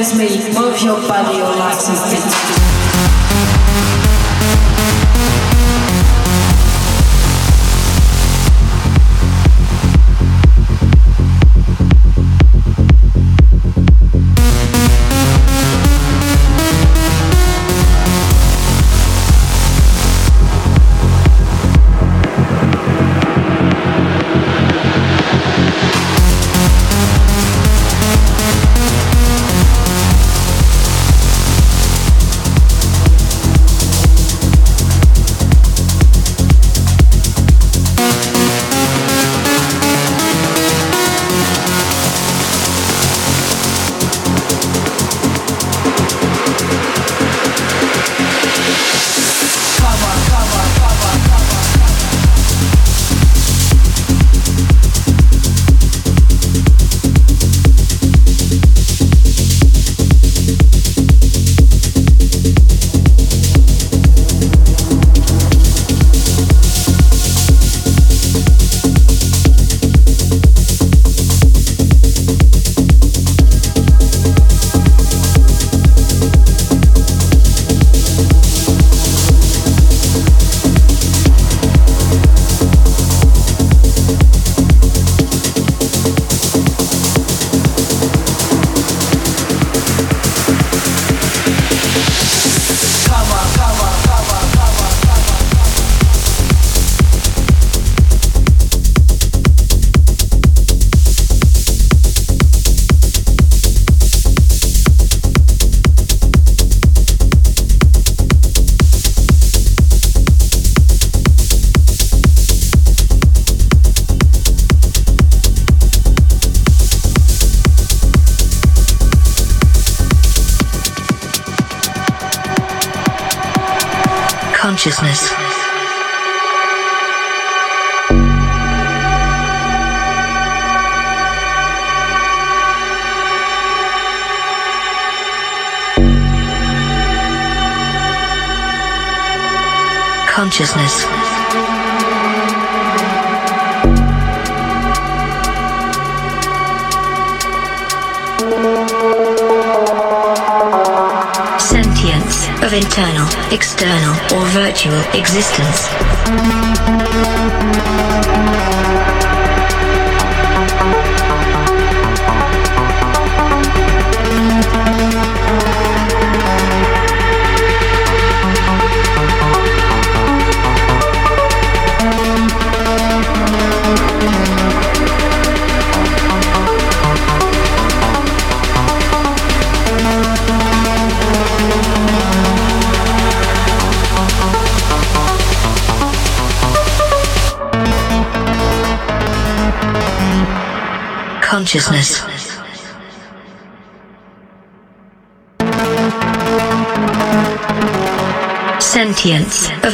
es.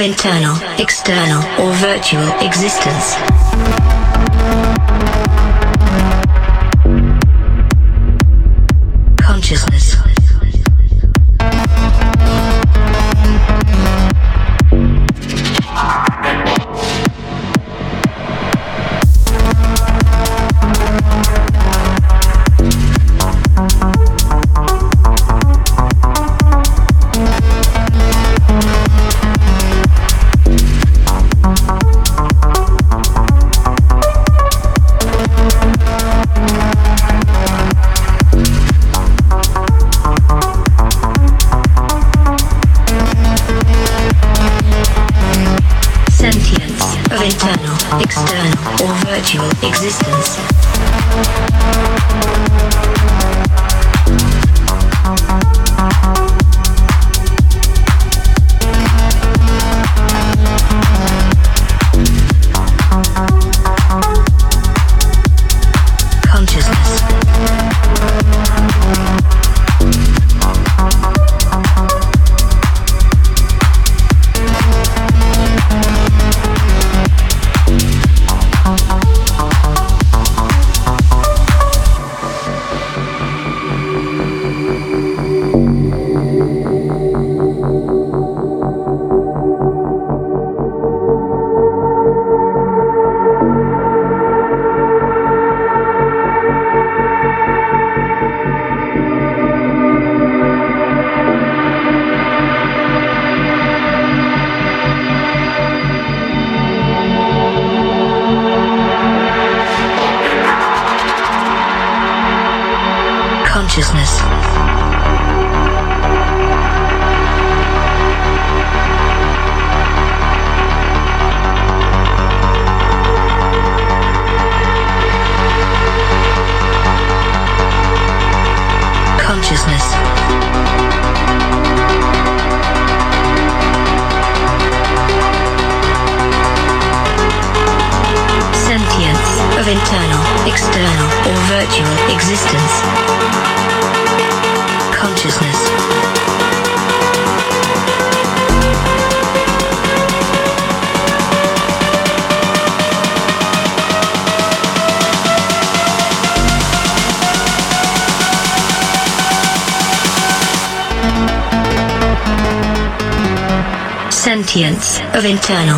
Sentience talent.